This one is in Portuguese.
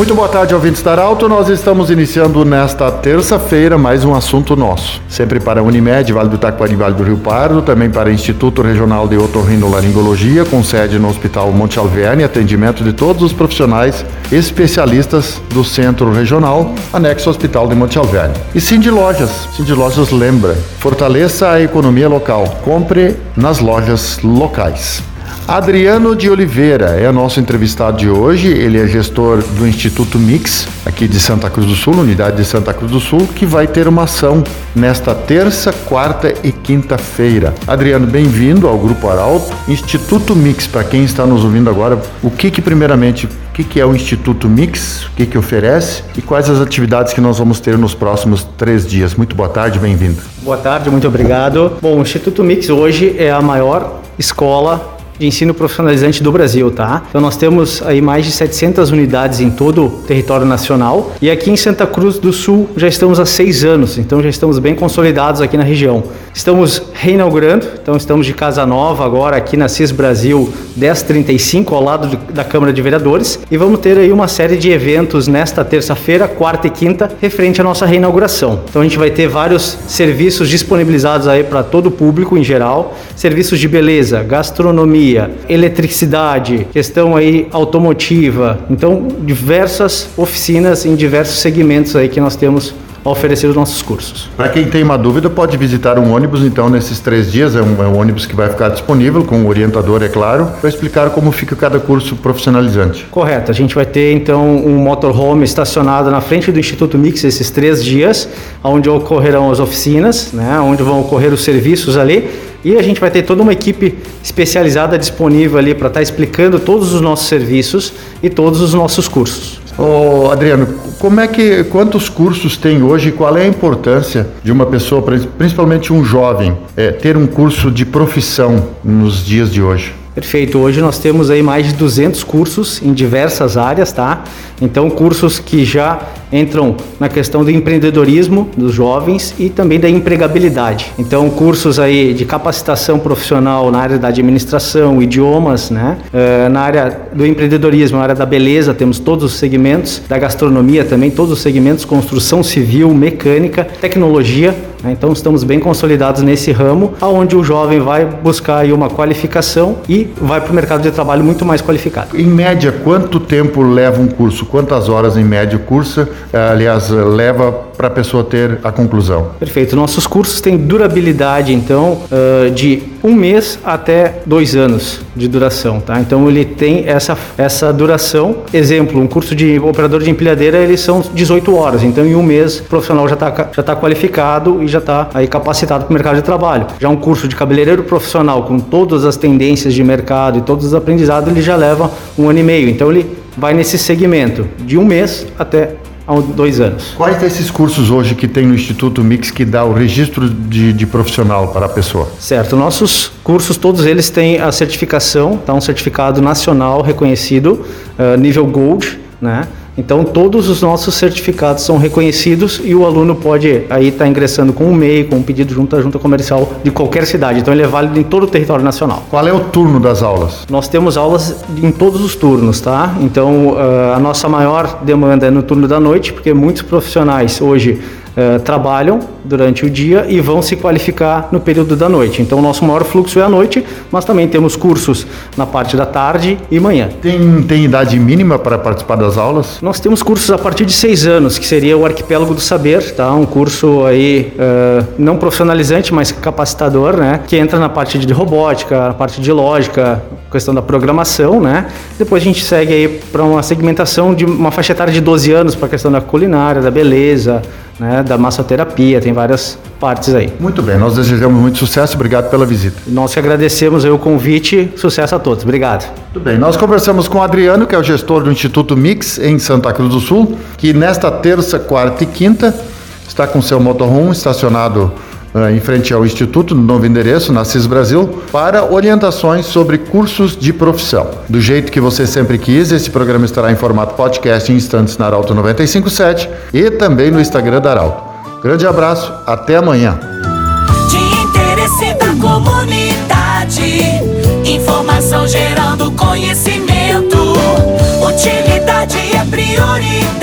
Muito boa tarde, ouvintes da Alto. Nós estamos iniciando nesta terça-feira mais um assunto nosso. Sempre para a Unimed, Vale do Taquari, Vale do Rio Pardo, também para o Instituto Regional de Otorrinolaringologia, com sede no Hospital Monte Alverne, atendimento de todos os profissionais especialistas do Centro Regional, anexo ao Hospital de Monte Alverne. E Cindy Lojas. Cindy Lojas lembra, fortaleça a economia local. Compre nas lojas locais. Adriano de Oliveira é o nosso entrevistado de hoje. Ele é gestor do Instituto Mix, aqui de Santa Cruz do Sul, unidade de Santa Cruz do Sul, que vai ter uma ação nesta terça, quarta e quinta-feira. Adriano, bem-vindo ao Grupo Arauto. Instituto Mix, para quem está nos ouvindo agora, o que que primeiramente, o que que é o Instituto Mix, o que que oferece e quais as atividades que nós vamos ter nos próximos três dias. Muito boa tarde, bem-vindo. Boa tarde, muito obrigado. Bom, o Instituto Mix hoje é a maior escola de ensino profissionalizante do Brasil, tá? Então nós temos aí mais de 700 unidades em todo o território nacional e aqui em Santa Cruz do Sul já estamos há seis anos, então já estamos bem consolidados aqui na região. Estamos reinaugurando, então estamos de casa nova agora aqui na CIS Brasil 1035 ao lado da Câmara de Vereadores e vamos ter aí uma série de eventos nesta terça-feira, quarta e quinta, referente à nossa reinauguração. Então a gente vai ter vários serviços disponibilizados aí para todo o público em geral, serviços de beleza, gastronomia, eletricidade, questão aí automotiva. Então, diversas oficinas em diversos segmentos aí que nós temos a oferecer os nossos cursos. Para quem tem uma dúvida, pode visitar um ônibus, então, nesses três dias. É um, é um ônibus que vai ficar disponível, com o orientador, é claro, para explicar como fica cada curso profissionalizante. Correto. A gente vai ter, então, um motorhome estacionado na frente do Instituto Mix esses três dias, onde ocorrerão as oficinas, né, onde vão ocorrer os serviços ali. E a gente vai ter toda uma equipe especializada disponível ali para estar tá explicando todos os nossos serviços e todos os nossos cursos. Ô, Adriano, como é que quantos cursos tem hoje e qual é a importância de uma pessoa, principalmente um jovem, é, ter um curso de profissão nos dias de hoje? Perfeito. Hoje nós temos aí mais de 200 cursos em diversas áreas, tá? Então, cursos que já entram na questão do empreendedorismo dos jovens e também da empregabilidade. Então, cursos aí de capacitação profissional na área da administração, idiomas, né? Uh, na área do empreendedorismo, na área da beleza, temos todos os segmentos, da gastronomia também, todos os segmentos, construção civil, mecânica, tecnologia, né? então estamos bem consolidados nesse ramo, aonde o jovem vai buscar uma qualificação e vai para o mercado de trabalho muito mais qualificado. Em média, quanto tempo leva um curso? Quantas horas em média cursa? Aliás, leva para a pessoa ter a conclusão? Perfeito. Nossos cursos têm durabilidade, então, de um mês até dois anos de duração, tá? Então ele tem essa, essa duração. Exemplo, um curso de operador de empilhadeira, eles são 18 horas. Então em um mês o profissional já está já tá qualificado e já está aí capacitado para o mercado de trabalho. Já um curso de cabeleireiro profissional com todas as tendências de mercado e todos os aprendizados, ele já leva um ano e meio. Então ele vai nesse segmento de um mês até há dois anos. Quais desses cursos hoje que tem no Instituto Mix que dá o registro de, de profissional para a pessoa? Certo, nossos cursos, todos eles têm a certificação, tá? um certificado nacional reconhecido, uh, nível Gold, né? Então todos os nossos certificados são reconhecidos e o aluno pode aí estar tá ingressando com um MEI, com um pedido junto à junta comercial de qualquer cidade. Então ele é válido em todo o território nacional. Qual é o turno das aulas? Nós temos aulas em todos os turnos, tá? Então uh, a nossa maior demanda é no turno da noite, porque muitos profissionais hoje Uh, trabalham durante o dia e vão se qualificar no período da noite. Então, o nosso maior fluxo é à noite, mas também temos cursos na parte da tarde e manhã. Tem, tem idade mínima para participar das aulas? Nós temos cursos a partir de seis anos, que seria o Arquipélago do Saber, tá? Um curso aí uh, não profissionalizante, mas capacitador, né? Que entra na parte de robótica, na parte de lógica, questão da programação, né? Depois a gente segue aí para uma segmentação de uma faixa etária de 12 anos para a questão da culinária, da beleza, né, da massoterapia, tem várias partes aí. Muito bem, nós desejamos muito sucesso, obrigado pela visita. Nós que agradecemos o convite, sucesso a todos, obrigado. Muito bem, nós conversamos com o Adriano, que é o gestor do Instituto Mix em Santa Cruz do Sul, que nesta terça, quarta e quinta está com seu motorhome estacionado em frente ao Instituto, no novo endereço, na CIS Brasil, para orientações sobre cursos de profissão. Do jeito que você sempre quis, esse programa estará em formato podcast em instantes na Arauto 957 e também no Instagram da Arauto. Grande abraço, até amanhã. De interesse da comunidade, informação gerando conhecimento. Utilidade é prioridade.